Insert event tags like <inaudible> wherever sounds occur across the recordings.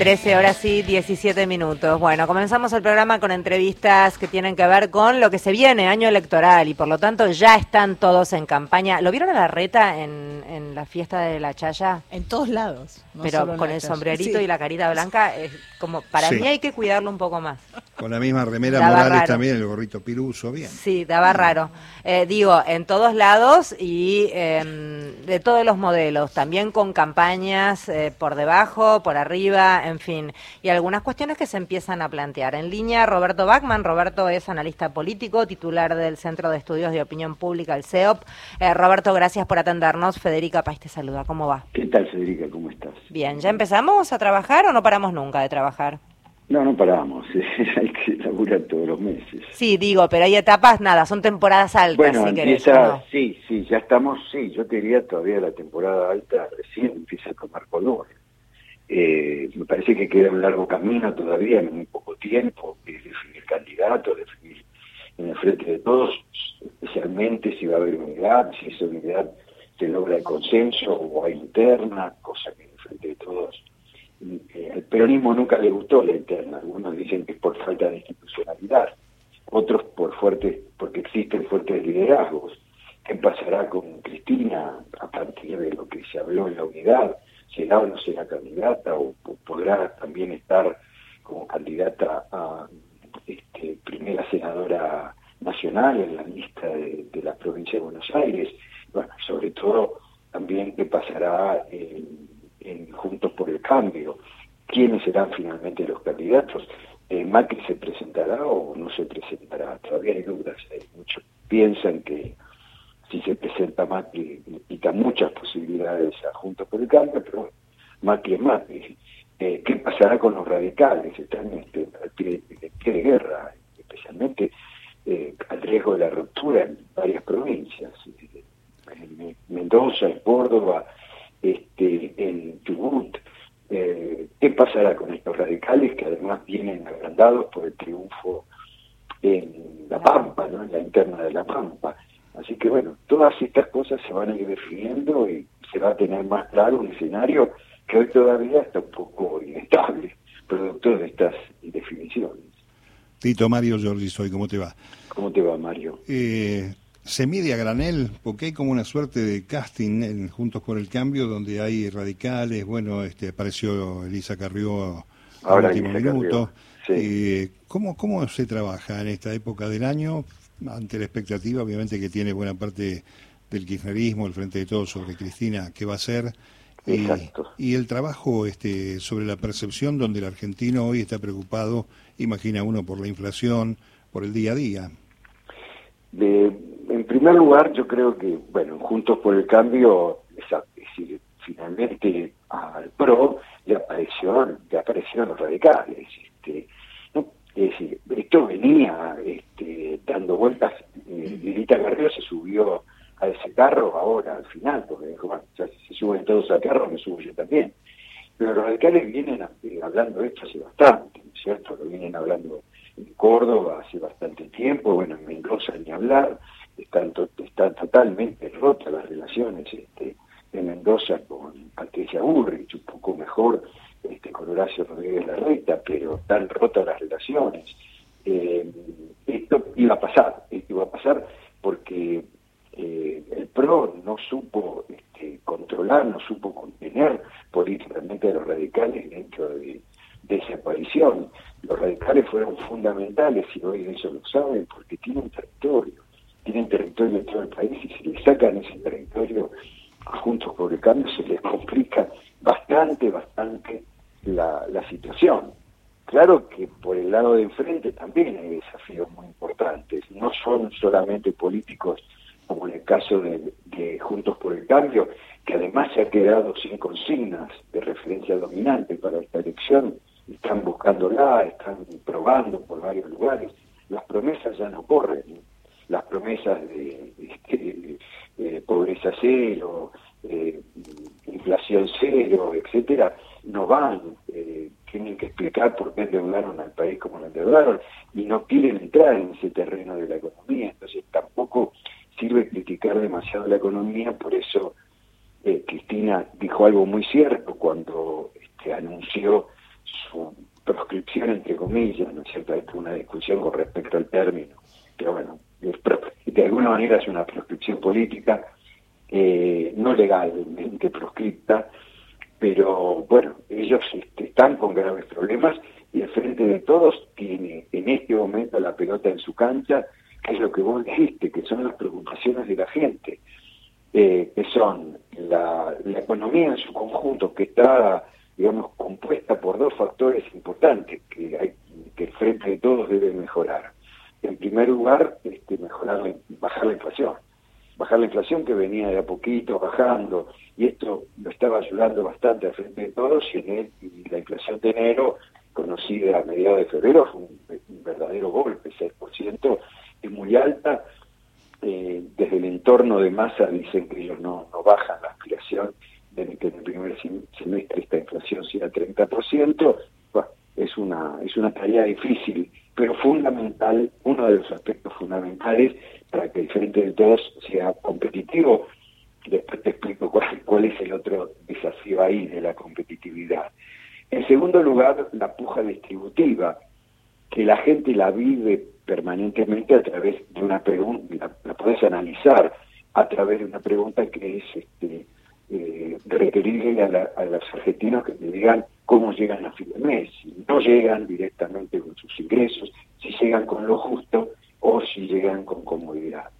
13 horas y 17 minutos. Bueno, comenzamos el programa con entrevistas que tienen que ver con lo que se viene, año electoral, y por lo tanto ya están todos en campaña. ¿Lo vieron a la reta en, en la fiesta de la Chaya? En todos lados. no Pero solo en con el sombrerito Sí. y la carita blanca, es como para Sí. mí hay que cuidarlo un poco más. Con la misma remera Daba Morales raro. también, el gorrito piruso, bien. Sí, daba raro. Eh, digo, en todos lados y em, de todos los modelos, también con campañas eh, por debajo, por arriba, en fin, y algunas cuestiones que se empiezan a plantear. En línea, Roberto Bachman. Roberto es analista político, titular del Centro de Estudios de Opinión Pública, el CEOP. Eh, Roberto, gracias por atendernos. Federica País te saluda. ¿Cómo va? ¿Qué tal, Federica? ¿Cómo estás? Bien, ¿ya empezamos a trabajar o no paramos nunca de trabajar? No, no paramos. <laughs> Hay que laburar todos los meses. Sí, digo, pero hay etapas, nada, son temporadas altas, Bueno, si querés, empieza, sí, sí, ya estamos, sí, yo te diría todavía la temporada alta recién empieza a tomar color. Eh, me parece que queda un largo camino todavía en muy poco tiempo, que es definir candidatos, definir en el frente de todos, especialmente si va a haber unidad, si esa unidad se logra el consenso o hay interna, cosa que en el frente de todos eh, al peronismo nunca le gustó la interna, algunos dicen que es por falta de institucionalidad, otros por fuertes, porque existen fuertes liderazgos. ¿Qué pasará con Cristina a partir de lo que se habló en la unidad? ¿Será o no será candidata o, podrá también estar como candidata a este, primera senadora nacional en la lista de, la provincia de Buenos Aires? Bueno, sobre todo también qué pasará en, en Juntos por el Cambio, quiénes serán finalmente los candidatos. Eh, Macri se presentará o no se presentará, todavía hay dudas. eh. Muchos piensan que si se presenta Macri le quita muchas posibilidades Cambio, pero Macri es Macri. Eh, ¿Qué pasará con los radicales? Están este, pie de guerra, especialmente eh, al riesgo de la ruptura en varias provincias. eh, en Mendoza, en Córdoba, este, en Chubut. Eh, ¿Qué pasará con estos radicales que además vienen agrandados por el triunfo en La Pampa, ¿no? en la interna de La Pampa? Así que bueno, todas estas cosas se van a ir definiendo y se va a tener más claro un escenario que hoy todavía está un poco inestable, producto de estas definiciones. Tito Mario Giorgi soy, ¿cómo te va? ¿Cómo te va, Mario? Eh, se mide a granel porque hay como una suerte de casting en Juntos por el Cambio donde hay radicales, bueno, este apareció Elisa Carrió al último minuto. Carrió, Eh, ¿cómo, ¿Cómo se trabaja en esta época del año ante la expectativa, obviamente, que tiene buena parte del kirchnerismo, el Frente de Todos sobre Cristina, qué va a ser? Y, y el trabajo este, sobre la percepción donde el argentino hoy está preocupado, imagina uno, por la inflación, por el día a día. De, en primer lugar, yo creo que, bueno, Juntos por el Cambio, esa- es decir, finalmente al PRO le apareció, le aparecieron los radicales. Este, ¿no? Es decir, esto venía este, dando vueltas, eh, Lilita Carrió se subió a ese carro ahora, al final, porque bueno, ya si se suben todos al carro, me subo yo también. Pero los radicales vienen eh, hablando de esto hace bastante, ¿no es cierto? Lo vienen hablando en Córdoba hace bastante tiempo, bueno, en Mendoza ni hablar, están, to- totalmente rotas las relaciones este, de Mendoza con Patricia Burrich, un poco mejor este, con Horacio Rodríguez Larreta, pero están rotas las relaciones. Eh, esto iba a pasar, esto iba a pasar porque eh, el PRO no supo este, controlar, no supo contener políticamente a los radicales dentro de, esa coalición. Los radicales fueron fundamentales, y hoy eso lo saben, porque tienen territorio, tienen territorio en todo el país, y si le sacan ese territorio Juntos por el Cambio, se les complica bastante, bastante la, la situación. Claro que por el lado de enfrente también hay desafíos muy importantes, no son solamente políticos como en el caso de, Juntos por el Cambio, que además se ha quedado sin consignas de referencia dominante para esta elección, están buscándola, están probando por varios lugares, las promesas ya no corren, las promesas de, de pobreza cero, inflación cero, etcétera, no van, eh, tienen que explicar por qué endeudaron al país como lo endeudaron y no quieren entrar en ese terreno de la economía, sirve criticar demasiado la economía, por eso eh, Cristina dijo algo muy cierto cuando este, anunció comillas, ¿no es cierto? Hay una discusión con respecto al término, pero bueno, de alguna manera es una proscripción política, eh, no legalmente proscripta, pero bueno, ellos este, están con graves problemas y el Frente de Todos tiene en este momento la pelota en su cancha, que es lo que vos dijiste, que son las preocupaciones de la gente, eh, que son la, economía en su conjunto, que está, digamos, compuesta por dos factores importantes que, hay, que el Frente de Todos debe mejorar. En primer lugar, este, mejorar, bajar la inflación bajar la inflación que venía de a poquito bajando y esto lo estaba ayudando bastante al frente de todos y, en y la inflación de enero conocida a mediados de febrero fue un, verdadero golpe, 6%, es muy alta. Eh, desde el entorno de masa dicen que ellos no, no bajan la aspiración de que en el primer semestre esta inflación sea 30%. es una, es una tarea difícil, pero fundamental, uno de los aspectos fundamentales para que el Frente de Todos sea competitivo. Después te explico cuál, cuál es el otro desafío ahí de la competitividad. En segundo lugar, la puja distributiva, que la gente la vive permanentemente a través de una pregunta, la, la podés analizar a través de una pregunta que es este, eh, requerirle a, los argentinos que te digan cómo llegan a fin de mes, si no llegan directamente con sus ingresos, si llegan con lo justo o si llegan con comodidad.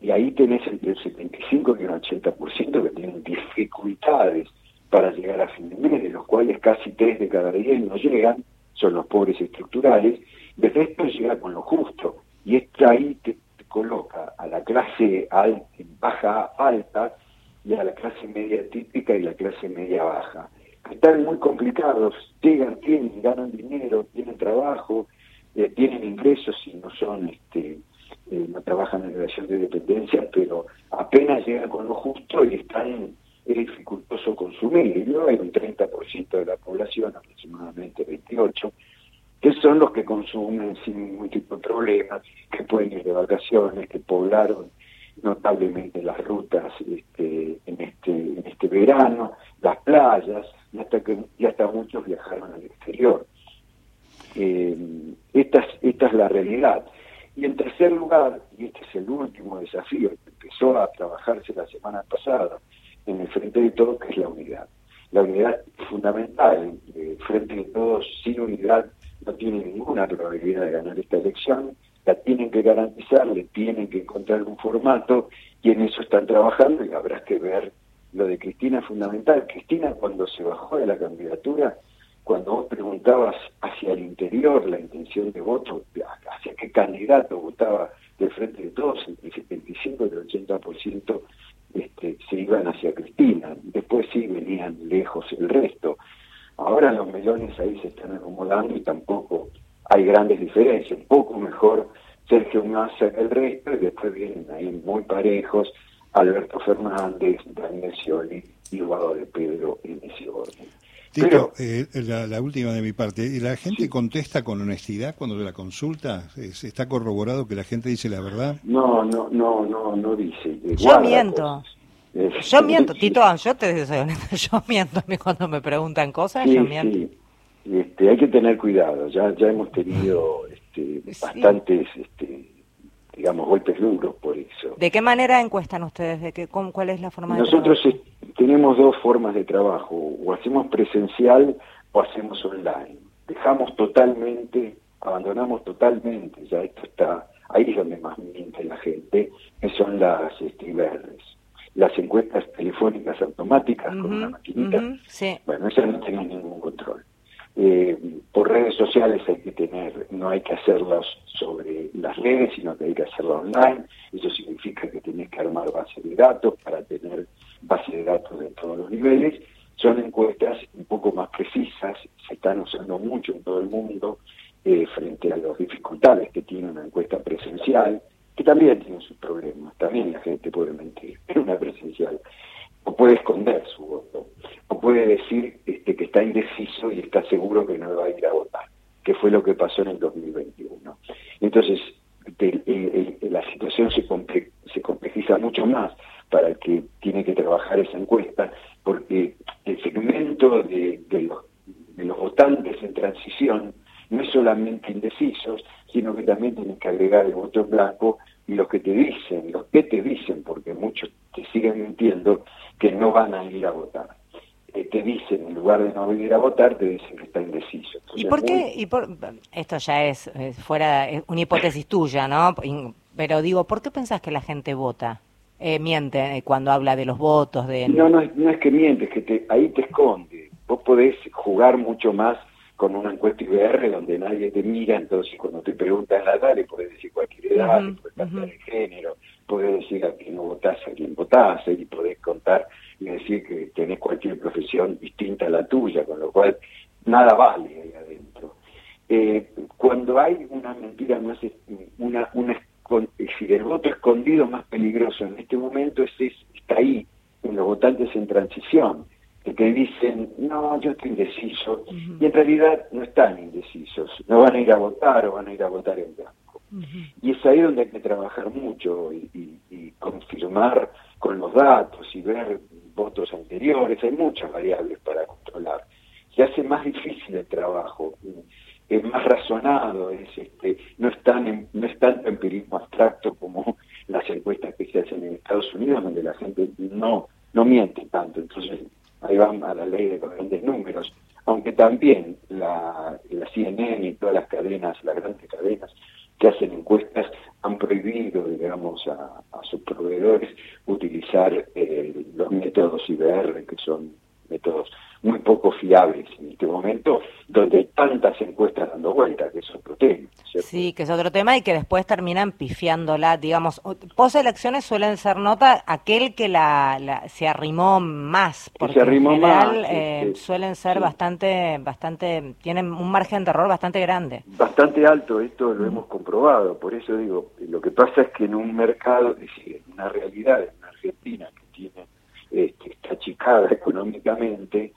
Y ahí tenés entre el 75 y el 80% que tienen dificultades para llegar a fin de mes, de los cuales casi 3 de cada 10 no llegan, son los pobres estructurales, desde esto llega con lo justo, y esto ahí te, coloca a la clase alta, baja alta y a la clase media típica y la clase media baja. Están muy complicados, llegan, tienen, ganan dinero, tienen trabajo, eh, tienen ingresos y no son, este, eh, no trabajan en relación de dependencia, pero apenas llegan con lo justo y están es dificultoso consumir. Y hay un 30% de la población, aproximadamente 28, que son los que consumen sin ningún tipo de problemas, que pueden ir de vacaciones, que poblaron notablemente las rutas este, en este en este verano, las playas, y hasta que y hasta muchos viajaron al exterior. Eh, esta, esta es la realidad. Y en tercer lugar, y este es el último desafío que empezó a trabajarse la semana pasada, en el frente de todos, que es. La unidad es fundamental. El frente de todos, sin unidad, no tiene ninguna probabilidad de ganar esta elección. La tienen que garantizar, le tienen que encontrar un formato y en eso están trabajando y habrá que ver lo de Cristina fundamental. Cristina cuando se bajó de la candidatura, cuando vos preguntabas hacia el interior la intención de voto, hacia qué candidato votaba del frente de todos, entre el 75 y el 80% este, se iban hacia Cristina, después sí venían lejos el resto. Ahora los melones ahí se están acomodando y tampoco hay grandes diferencias, un poco mejor Sergio Massa que el resto y después vienen ahí muy parejos Alberto Fernández, Daniel Scioli y Guado de Pedro en ese orden. Tito, eh, la, última de mi parte. ¿La gente contesta con honestidad cuando la consulta? ¿Está corroborado que la gente dice la verdad? No, no, no, no, no dice. Yo miento. Yo <laughs> miento, Tito, yo te soy honesto, <laughs> yo miento cuando me preguntan cosas, yo miento. Sí. Este, hay que tener cuidado, ya ya hemos tenido este, bastantes este, digamos, golpes duros por eso. ¿De qué manera encuestan ustedes? ¿De qué, ¿Cuál es la forma Nosotros de trabajo? tenemos dos formas de trabajo, o hacemos presencial o hacemos online. Dejamos totalmente, abandonamos totalmente, ya esto está, ahí es donde más miente la gente, que son las verdes Las encuestas telefónicas automáticas con una maquinita, bueno, esas no tienen ningún control. Eh, por redes sociales hay que tener, no hay que hacerlas sobre las redes, sino que hay que hacerlo online. Eso significa que tenés que armar base de datos para tener base de datos de todos los niveles. Son encuestas un poco más precisas, se están usando mucho en todo el mundo eh, frente a las dificultades que tiene una encuesta presencial, que también tiene sus problemas, también la gente puede mentir, pero una presencial o puede esconder su voto, o puede decir este, que está indeciso y está seguro que no va a ir a votar, que fue lo que pasó en el 2021. Entonces, la situación se, se complejiza mucho más para el que tiene que trabajar esa encuesta, porque el segmento de, los, votantes en transición no es solamente indecisos, sino que también tienen que agregar el voto blanco y los que te dicen, los que te dicen, porque muchos te siguen mintiendo, que no van a votar. Eh, te dicen, en lugar de no ir a votar, te dicen que está indeciso. ¿Y por qué? Y por, esto ya es, fuera, es una hipótesis tuya, ¿no? Pero digo, ¿por qué pensás que la gente vota? Eh, miente eh, cuando habla de los votos. de No, no, no es que miente, es que te, ahí te esconde. Vos podés jugar mucho más con una encuesta IBR donde nadie te mira, entonces cuando te preguntan la edad le podés decir cualquier edad, le podés cantar el género, podés decir a quién no votás, a quién votás, y podés contar y decir que tenés cualquier profesión distinta a la tuya, con lo cual nada vale ahí adentro. Eh, cuando hay una mentira más, una, una si el voto escondido más peligroso en este momento es, está ahí, en los votantes en transición, que te dicen, no, yo estoy indeciso, y en realidad no están indecisos, no van a ir a votar o van a ir a votar en blanco. Y es ahí donde hay que trabajar mucho y, confirmar con los datos y ver votos anteriores, hay muchas variables para controlar. Se hace más difícil el trabajo es más razonado, es este, no es tan no es tanto empirismo abstracto como las encuestas que se hacen en Estados Unidos, donde la gente no no miente tanto, entonces ahí van a la ley de grandes números, aunque también la, la CNN y todas las cadenas, las grandes cadenas que hacen encuestas han prohibido, digamos, a, sus proveedores utilizar eh, los métodos IBR, que son métodos muy poco fiables en este momento, donde hay tantas encuestas dando vueltas, que es otro tema. Sí, que es otro tema y que después terminan pifiándola, digamos. Poselecciones suelen ser nota aquel que la, se arrimó más, porque en general eh, suelen ser bastante, bastante, tienen un margen de error bastante grande. Bastante alto, esto lo hemos comprobado, por eso digo, lo que pasa es que en un mercado, es decir, en una realidad, en Argentina que tiene, este, está achicada económicamente,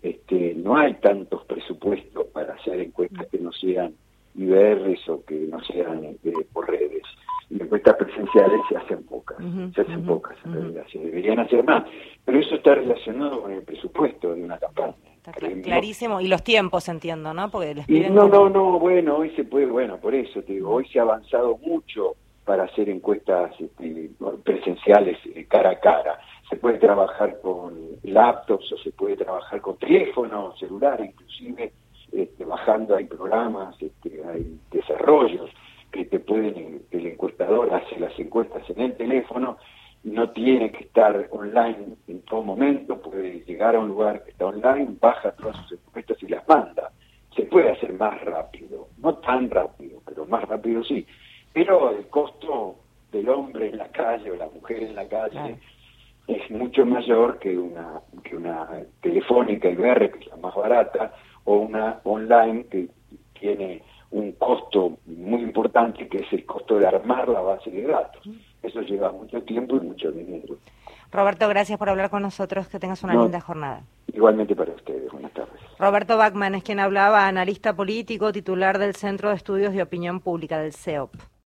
este, no hay tantos presupuestos para hacer encuestas que no sean IBRs o que no sean este, por redes. Y encuestas presenciales se hacen pocas, se hacen pocas en realidad, se deberían hacer más. Pero eso está relacionado con el presupuesto de una campaña. Está clarísimo. Y los tiempos, entiendo, ¿no? Porque les piden no, no, no, bueno, hoy se puede, bueno, por eso te digo, hoy se ha avanzado mucho para hacer encuestas este, presenciales eh, cara a cara se puede trabajar con laptops o se puede trabajar con teléfono, celular, inclusive este, bajando hay programas, este, hay desarrollos que te pueden, el encuestador hace las encuestas en el teléfono, no tiene que estar online en todo momento, puede llegar a un lugar que está online, baja todas sus encuestas y las manda. Se puede hacer más rápido, no tan rápido, pero más rápido sí. Pero el costo del hombre en la calle o la mujer en la calle es mucho mayor que una, que una telefónica IBR, que es la más barata, o una online que tiene un costo muy importante, que es el costo de armar la base de datos. Eso lleva mucho tiempo y mucho dinero. Roberto, gracias por hablar con nosotros. Que tengas una linda jornada. Igualmente para ustedes. Buenas tardes. Roberto Bachman es quien hablaba, analista político, titular del Centro de Estudios de Opinión Pública del CEOP.